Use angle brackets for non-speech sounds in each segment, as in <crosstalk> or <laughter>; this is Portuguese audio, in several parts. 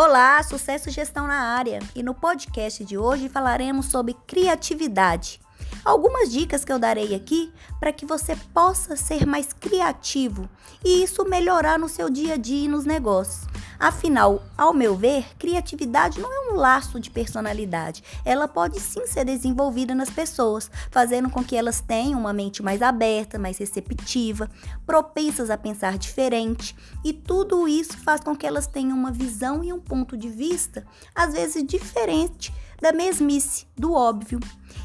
Olá, sucesso gestão na área. E no podcast de hoje falaremos sobre criatividade. Algumas dicas que eu darei aqui para que você possa ser mais criativo e isso melhorar no seu dia a dia e nos negócios. Afinal, ao meu ver, criatividade não é um laço de personalidade. Ela pode sim ser desenvolvida nas pessoas, fazendo com que elas tenham uma mente mais aberta, mais receptiva, propensas a pensar diferente, e tudo isso faz com que elas tenham uma visão e um ponto de vista, às vezes diferente da mesmice, do óbvio.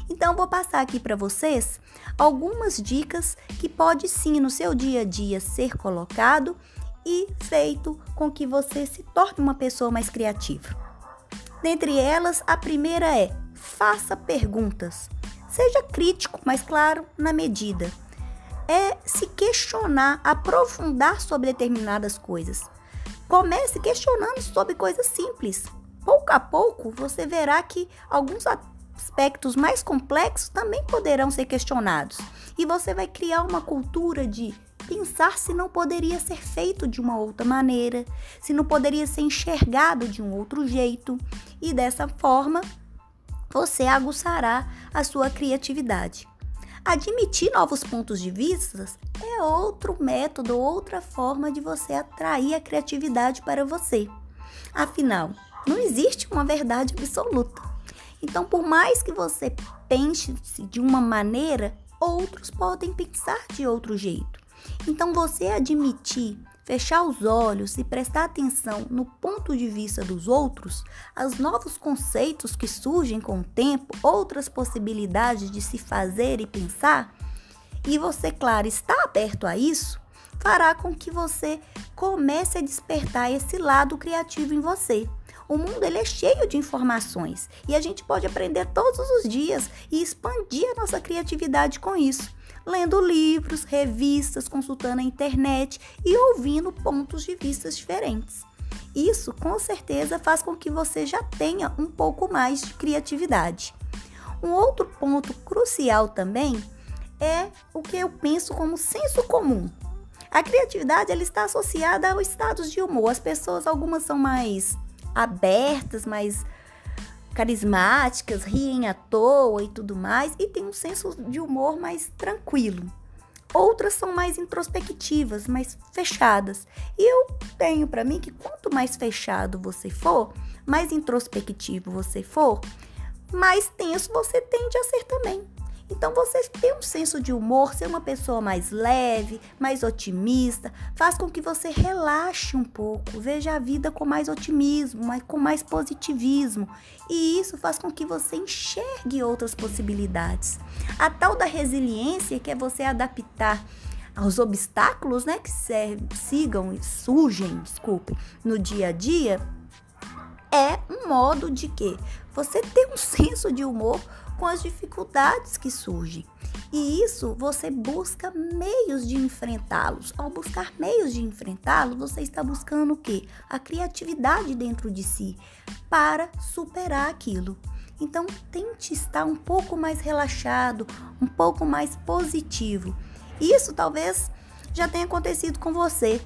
Então vou passar aqui para vocês algumas dicas que pode sim no seu dia a dia ser colocado e feito com que você se torne uma pessoa mais criativa. Dentre elas, a primeira é: faça perguntas. Seja crítico, mas claro, na medida. É se questionar, aprofundar sobre determinadas coisas. Comece questionando sobre coisas simples. Pouco a pouco, você verá que alguns aspectos mais complexos também poderão ser questionados. E você vai criar uma cultura de pensar se não poderia ser feito de uma outra maneira, se não poderia ser enxergado de um outro jeito, e dessa forma você aguçará a sua criatividade. Admitir novos pontos de vista é outro método, outra forma de você atrair a criatividade para você. Afinal, não existe uma verdade absoluta. Então, por mais que você pense de uma maneira, outros podem pensar de outro jeito. Então, você admitir, fechar os olhos e prestar atenção no ponto de vista dos outros, aos novos conceitos que surgem com o tempo, outras possibilidades de se fazer e pensar, e você, claro, está aberto a isso, fará com que você comece a despertar esse lado criativo em você. O mundo ele é cheio de informações e a gente pode aprender todos os dias e expandir a nossa criatividade com isso lendo livros, revistas, consultando a internet e ouvindo pontos de vista diferentes. Isso com certeza faz com que você já tenha um pouco mais de criatividade. Um outro ponto crucial também é o que eu penso como senso comum. A criatividade ela está associada aos estados de humor. As pessoas, algumas são mais abertas, mais carismáticas, riem à toa e tudo mais, e tem um senso de humor mais tranquilo. Outras são mais introspectivas, mais fechadas. E eu tenho para mim que quanto mais fechado você for, mais introspectivo você for, mais tenso você tende a ser também. Então, você ter um senso de humor, ser uma pessoa mais leve, mais otimista, faz com que você relaxe um pouco, veja a vida com mais otimismo, com mais positivismo. E isso faz com que você enxergue outras possibilidades. A tal da resiliência, que é você adaptar aos obstáculos, né, que sigam e surgem, desculpe, no dia a dia, é um modo de que você ter um <laughs> senso de humor com as dificuldades que surgem. E isso você busca meios de enfrentá-los. Ao buscar meios de enfrentá-los, você está buscando o quê? A criatividade dentro de si para superar aquilo. Então, tente estar um pouco mais relaxado, um pouco mais positivo. Isso talvez já tenha acontecido com você.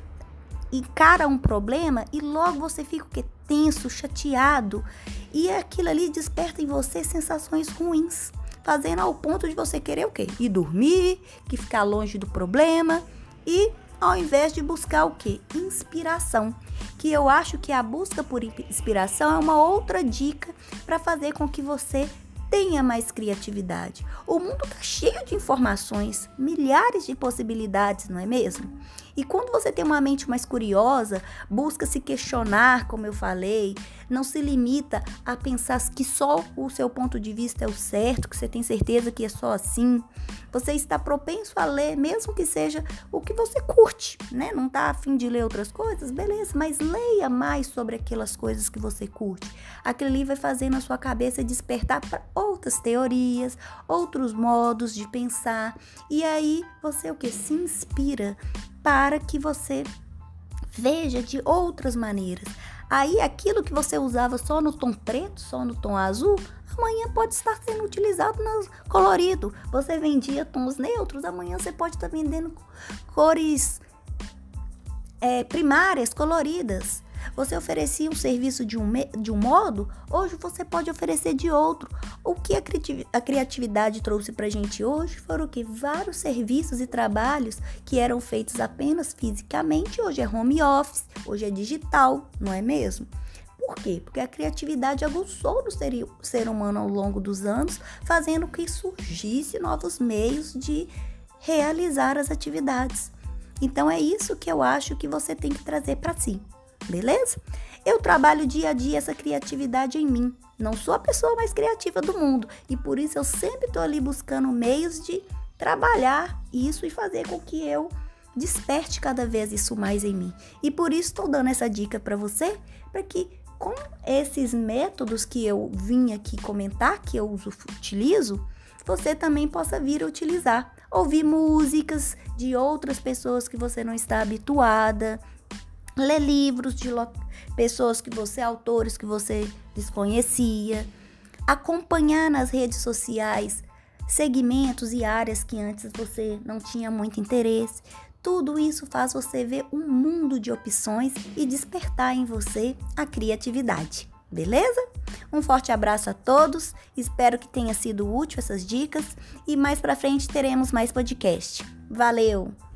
Encara um problema e logo você fica o quê? tenso, chateado, e aquilo ali desperta em você sensações ruins, fazendo ao ponto de você querer o quê? Ir dormir, que ficar longe do problema e ao invés de buscar o quê? Inspiração. Que eu acho que a busca por inspiração é uma outra dica para fazer com que você tenha mais criatividade. O mundo está cheio de informações, milhares de possibilidades, não é mesmo? E quando você tem uma mente mais curiosa, busca se questionar, como eu falei, não se limita a pensar que só o seu ponto de vista é o certo, que você tem certeza que é só assim. Você está propenso a ler, mesmo que seja o que você curte, né? Não está afim de ler outras coisas? Beleza, mas leia mais sobre aquelas coisas que você curte. Aquilo ali vai fazer na sua cabeça despertar para outras teorias, outros modos de pensar. E aí você o que? Se inspira para que você veja de outras maneiras. Aí aquilo que você usava só no tom preto, só no tom azul, amanhã pode estar sendo utilizado no colorido. Você vendia tons neutros, amanhã você pode estar vendendo cores é, primárias, coloridas. Você oferecia um serviço de um, de um modo, hoje você pode oferecer de outro. O que a, cri a criatividade trouxe para a gente hoje foram que vários serviços e trabalhos que eram feitos apenas fisicamente, hoje é home office, hoje é digital, não é mesmo? Por quê? Porque a criatividade aguçou no ser, ser humano ao longo dos anos, fazendo que surgisse novos meios de realizar as atividades. Então é isso que eu acho que você tem que trazer para si, beleza? Eu trabalho dia a dia essa criatividade em mim. Não sou a pessoa mais criativa do mundo e por isso eu sempre estou ali buscando meios de trabalhar isso e fazer com que eu desperte cada vez isso mais em mim. E por isso estou dando essa dica para você, para que com esses métodos que eu vim aqui comentar, que eu uso, utilizo, você também possa vir a utilizar ouvir músicas de outras pessoas que você não está habituada, ler livros de pessoas que você, autores que você desconhecia, acompanhar nas redes sociais segmentos e áreas que antes você não tinha muito interesse. Tudo isso faz você ver um mundo de opções e despertar em você a criatividade. Beleza? Um forte abraço a todos, espero que tenha sido útil essas dicas e mais para frente teremos mais podcast. Valeu!